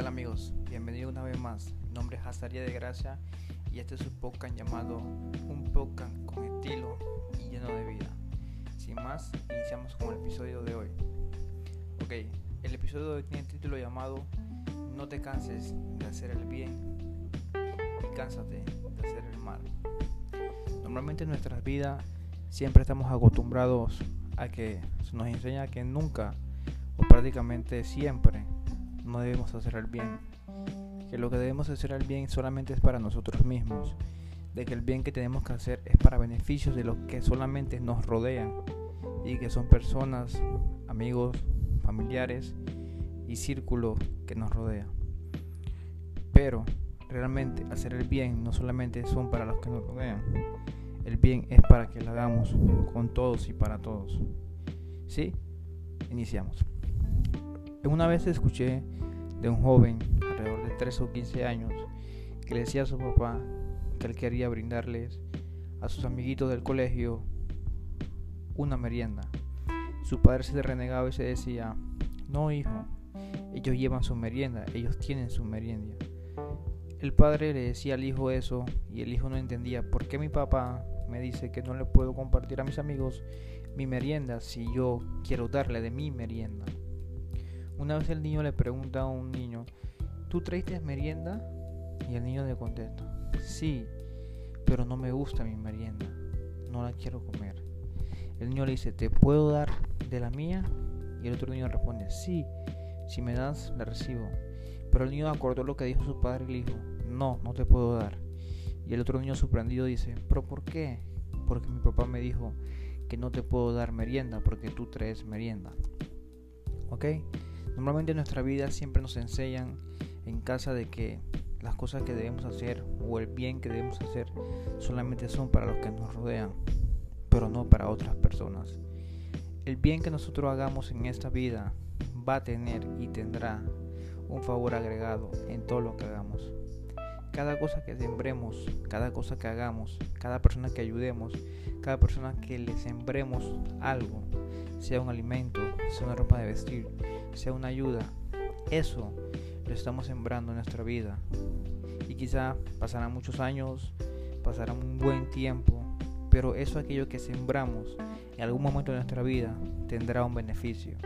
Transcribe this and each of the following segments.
tal amigos? Bienvenidos una vez más. Mi nombre es Hazaria de Gracia y este es un podcast llamado Un podcast con estilo y lleno de vida. Sin más, iniciamos con el episodio de hoy. Ok, el episodio de hoy tiene el título llamado No te canses de hacer el bien y cánsate de hacer el mal. Normalmente en nuestras vidas siempre estamos acostumbrados a que se nos enseña que nunca o prácticamente siempre no debemos hacer el bien, que lo que debemos hacer el bien solamente es para nosotros mismos, de que el bien que tenemos que hacer es para beneficios de los que solamente nos rodean y que son personas, amigos, familiares y círculo que nos rodea. Pero realmente hacer el bien no solamente son para los que nos rodean, el bien es para que lo hagamos con todos y para todos. ¿Sí? Iniciamos. Una vez escuché de un joven alrededor de 13 o 15 años que le decía a su papá que él quería brindarles a sus amiguitos del colegio una merienda. Su padre se renegaba y se decía, no hijo, ellos llevan su merienda, ellos tienen su merienda. El padre le decía al hijo eso y el hijo no entendía por qué mi papá me dice que no le puedo compartir a mis amigos mi merienda si yo quiero darle de mi merienda. Una vez el niño le pregunta a un niño, ¿tú traiste merienda? Y el niño le contesta, sí, pero no me gusta mi merienda, no la quiero comer. El niño le dice, ¿te puedo dar de la mía? Y el otro niño responde, sí, si me das, la recibo. Pero el niño acordó lo que dijo su padre y le dijo, no, no te puedo dar. Y el otro niño sorprendido dice, ¿pero por qué? Porque mi papá me dijo que no te puedo dar merienda porque tú traes merienda. ¿Ok? Normalmente en nuestra vida siempre nos enseñan en casa de que las cosas que debemos hacer o el bien que debemos hacer solamente son para los que nos rodean, pero no para otras personas. El bien que nosotros hagamos en esta vida va a tener y tendrá un favor agregado en todo lo que hagamos. Cada cosa que sembremos, cada cosa que hagamos, cada persona que ayudemos, cada persona que le sembremos algo, sea un alimento, sea una ropa de vestir, sea una ayuda, eso lo estamos sembrando en nuestra vida. Y quizá pasarán muchos años, pasará un buen tiempo, pero eso aquello que sembramos en algún momento de nuestra vida tendrá un beneficio.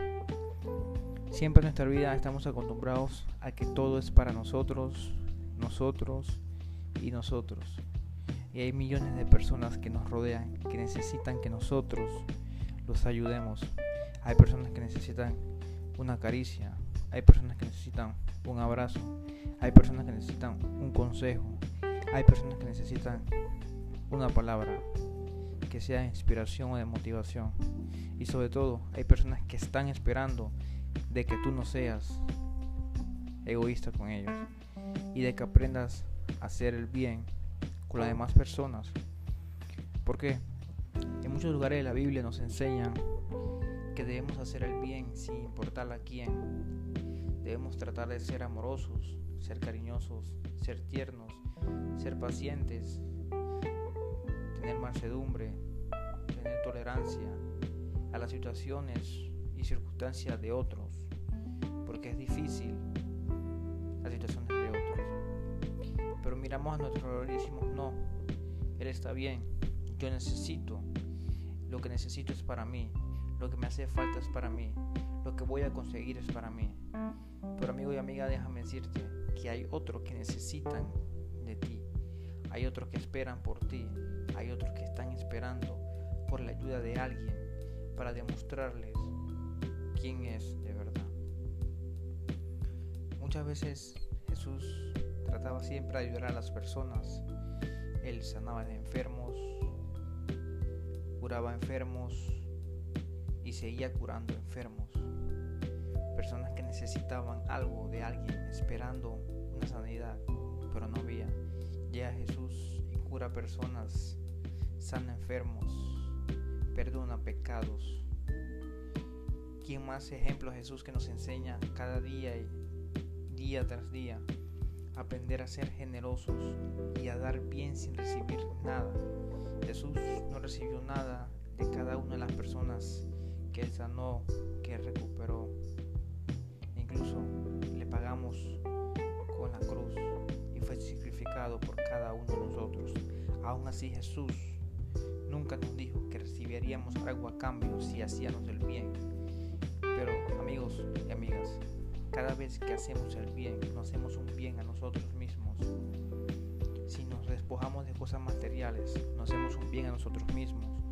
Siempre en nuestra vida estamos acostumbrados a que todo es para nosotros, nosotros y nosotros. Y hay millones de personas que nos rodean, que necesitan que nosotros los ayudemos. Hay personas que necesitan una caricia, hay personas que necesitan un abrazo, hay personas que necesitan un consejo, hay personas que necesitan una palabra que sea de inspiración o de motivación. Y sobre todo, hay personas que están esperando de que tú no seas egoísta con ellos y de que aprendas a hacer el bien con las demás personas. Porque en muchos lugares de la Biblia nos enseñan que debemos hacer el bien sin importar a quién. Debemos tratar de ser amorosos, ser cariñosos, ser tiernos, ser pacientes, tener mansedumbre, tener tolerancia a las situaciones y circunstancias de otros, porque es difícil las situaciones de otros. Pero miramos a nuestro dolor y decimos, no, Él está bien, yo necesito, lo que necesito es para mí, lo que me hace falta es para mí. Lo que voy a conseguir es para mí. Pero amigo y amiga, déjame decirte que hay otros que necesitan de ti. Hay otros que esperan por ti. Hay otros que están esperando por la ayuda de alguien para demostrarles quién es de verdad. Muchas veces Jesús trataba siempre de ayudar a las personas. Él sanaba a enfermos, curaba enfermos, y seguía curando enfermos. Personas que necesitaban algo de alguien, esperando una sanidad, pero no había. Llega Jesús y cura personas, sana enfermos, perdona pecados. ¿Quién más ejemplo Jesús que nos enseña cada día y día tras día? aprender a ser generosos y a dar bien sin recibir nada. Jesús no recibió nada de cada una de las personas riqueza no que recuperó. Incluso le pagamos con la cruz y fue sacrificado por cada uno de nosotros. Aún así Jesús nunca nos dijo que recibiríamos algo a cambio si hacíamos el bien. Pero amigos y amigas, cada vez que hacemos el bien, no hacemos un bien a nosotros mismos. Si nos despojamos de cosas materiales, no hacemos un bien a nosotros mismos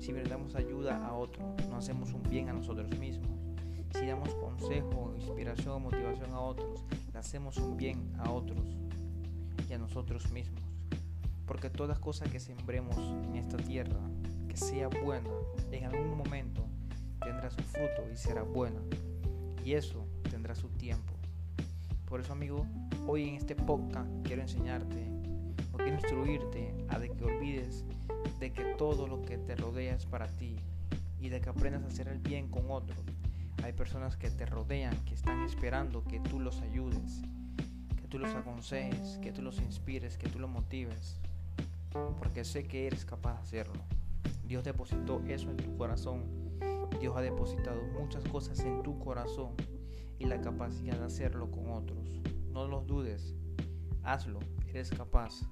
si damos ayuda a otro, nos hacemos un bien a nosotros mismos. Si damos consejo, inspiración o motivación a otros, le hacemos un bien a otros y a nosotros mismos. Porque toda cosa que sembremos en esta tierra, que sea buena, en algún momento tendrá su fruto y será buena. Y eso tendrá su tiempo. Por eso, amigo, hoy en este podcast quiero enseñarte o quiero instruirte a de que olvides de que todo lo que te rodea es para ti y de que aprendas a hacer el bien con otros. Hay personas que te rodean, que están esperando que tú los ayudes, que tú los aconsejes, que tú los inspires, que tú los motives, porque sé que eres capaz de hacerlo. Dios depositó eso en tu corazón. Dios ha depositado muchas cosas en tu corazón y la capacidad de hacerlo con otros. No los dudes, hazlo, eres capaz.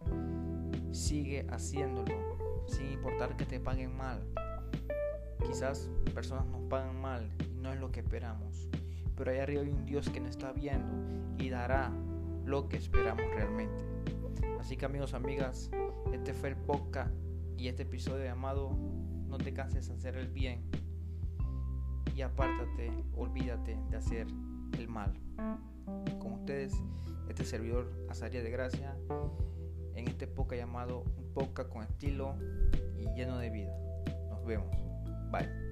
Sigue haciéndolo, sin importar que te paguen mal. Quizás personas nos pagan mal y no es lo que esperamos, pero allá arriba hay un Dios que nos está viendo y dará lo que esperamos realmente. Así que amigos, amigas, este fue el podcast y este episodio llamado No te canses de hacer el bien y apártate, olvídate de hacer el mal. Con ustedes, este servidor Azaria de Gracia, en este podcast llamado Un podcast con estilo y lleno de vida. Nos vemos. Bye.